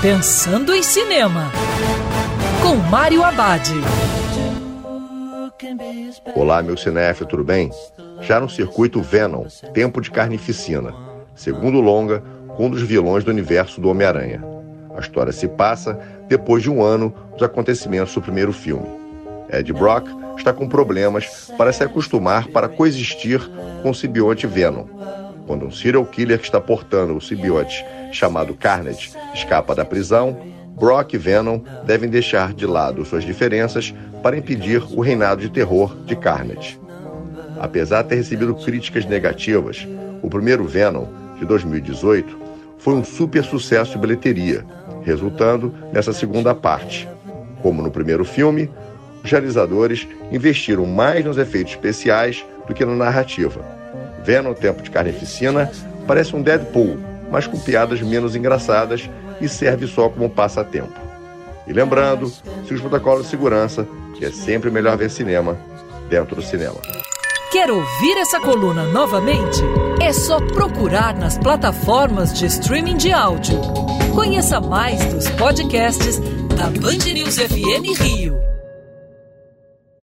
Pensando em Cinema, com Mário Abad. Olá, meu cinéfilo, tudo bem? Já no circuito Venom, Tempo de Carnificina, segundo longa com um dos vilões do universo do Homem-Aranha. A história se passa depois de um ano dos acontecimentos do primeiro filme. Ed Brock está com problemas para se acostumar para coexistir com o simbionte Venom. Quando um serial killer que está portando o simbionte chamado Carnage escapa da prisão, Brock e Venom devem deixar de lado suas diferenças para impedir o reinado de terror de Carnage. Apesar de ter recebido críticas negativas, o primeiro Venom, de 2018, foi um super sucesso de bilheteria, resultando nessa segunda parte. Como no primeiro filme, os realizadores investiram mais nos efeitos especiais do que na narrativa. Venom Tempo de Carnificina parece um Deadpool, mas com piadas menos engraçadas e serve só como passatempo. E lembrando, se os protocolos de segurança, que é sempre melhor ver cinema dentro do cinema. Quer ouvir essa coluna novamente? É só procurar nas plataformas de streaming de áudio. Conheça mais dos podcasts da Band News FM Rio.